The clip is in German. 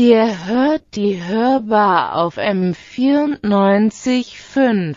Ihr hört die Hörbar auf M94.5.